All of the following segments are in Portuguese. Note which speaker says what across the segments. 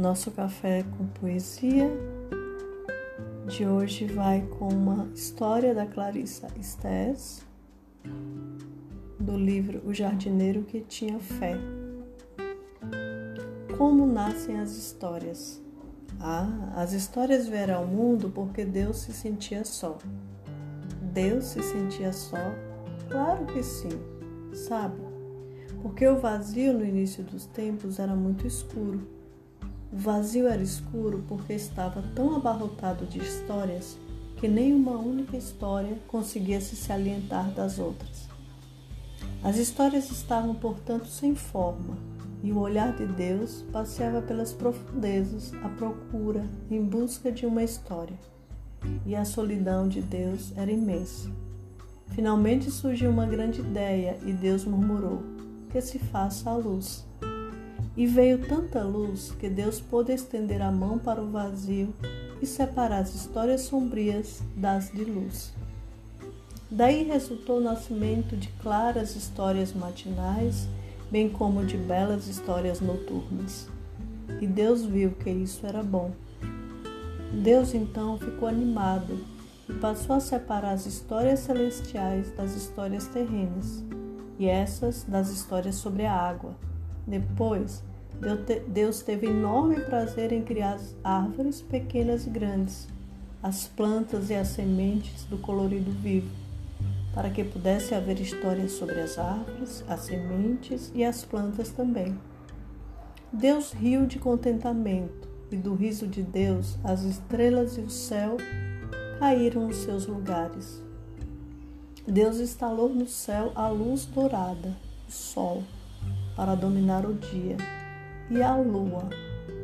Speaker 1: Nosso café com poesia de hoje vai com uma história da Clarissa Estés, do livro O Jardineiro que Tinha Fé. Como nascem as histórias? Ah, as histórias vieram ao mundo porque Deus se sentia só. Deus se sentia só? Claro que sim, sabe? Porque o vazio no início dos tempos era muito escuro o vazio era escuro porque estava tão abarrotado de histórias que nenhuma única história conseguia se salientar das outras. As histórias estavam, portanto, sem forma, e o olhar de Deus passeava pelas profundezas à procura, em busca de uma história. E a solidão de Deus era imensa. Finalmente surgiu uma grande ideia e Deus murmurou: Que se faça a luz. E veio tanta luz que Deus pôde estender a mão para o vazio e separar as histórias sombrias das de luz. Daí resultou o nascimento de claras histórias matinais, bem como de belas histórias noturnas. E Deus viu que isso era bom. Deus então ficou animado e passou a separar as histórias celestiais das histórias terrenas, e essas das histórias sobre a água depois, Deus teve enorme prazer em criar as árvores pequenas e grandes, as plantas e as sementes do colorido vivo, para que pudesse haver histórias sobre as árvores, as sementes e as plantas também. Deus riu de contentamento, e do riso de Deus as estrelas e o céu caíram nos seus lugares. Deus instalou no céu a luz dourada, o sol para dominar o dia, e a lua,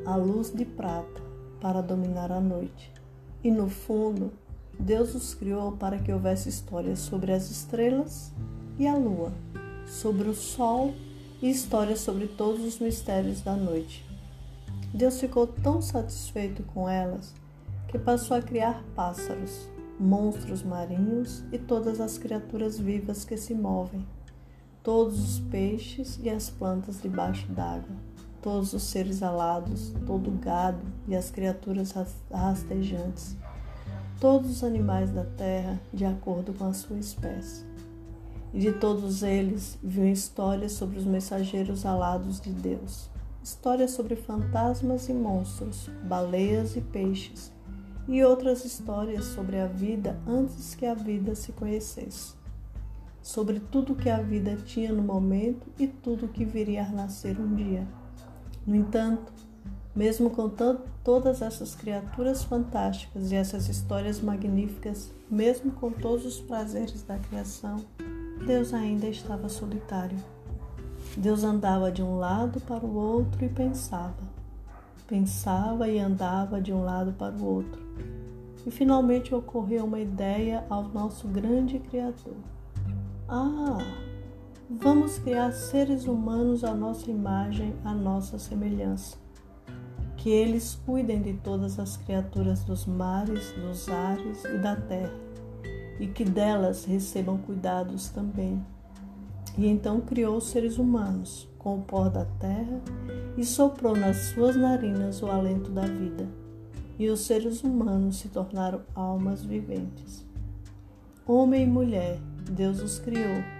Speaker 1: a luz de prata, para dominar a noite. E no fundo, Deus os criou para que houvesse histórias sobre as estrelas e a lua, sobre o sol e histórias sobre todos os mistérios da noite. Deus ficou tão satisfeito com elas que passou a criar pássaros, monstros marinhos e todas as criaturas vivas que se movem todos os peixes e as plantas debaixo d'água, todos os seres alados, todo o gado e as criaturas rastejantes, todos os animais da terra de acordo com a sua espécie. E de todos eles viu histórias sobre os mensageiros alados de Deus, histórias sobre fantasmas e monstros, baleias e peixes, e outras histórias sobre a vida antes que a vida se conhecesse sobre tudo que a vida tinha no momento e tudo que viria a nascer um dia. No entanto, mesmo com todas essas criaturas fantásticas e essas histórias magníficas, mesmo com todos os prazeres da criação, Deus ainda estava solitário. Deus andava de um lado para o outro e pensava. Pensava e andava de um lado para o outro. E finalmente ocorreu uma ideia ao nosso grande Criador. Ah, vamos criar seres humanos à nossa imagem, à nossa semelhança. Que eles cuidem de todas as criaturas dos mares, dos ares e da terra, e que delas recebam cuidados também. E então criou os seres humanos com o pó da terra e soprou nas suas narinas o alento da vida. E os seres humanos se tornaram almas viventes. Homem e mulher, Deus os criou.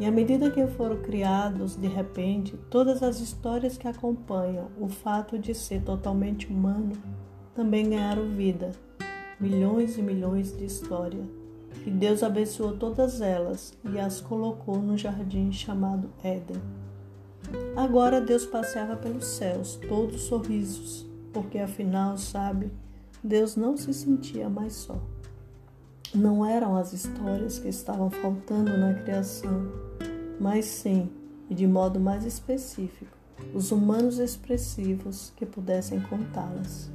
Speaker 1: E à medida que foram criados, de repente, todas as histórias que acompanham o fato de ser totalmente humano também ganharam vida. Milhões e milhões de histórias. E Deus abençoou todas elas e as colocou no jardim chamado Éden. Agora Deus passeava pelos céus, todos sorrisos, porque afinal, sabe, Deus não se sentia mais só. Não eram as histórias que estavam faltando na criação, mas sim, e de modo mais específico, os humanos expressivos que pudessem contá-las.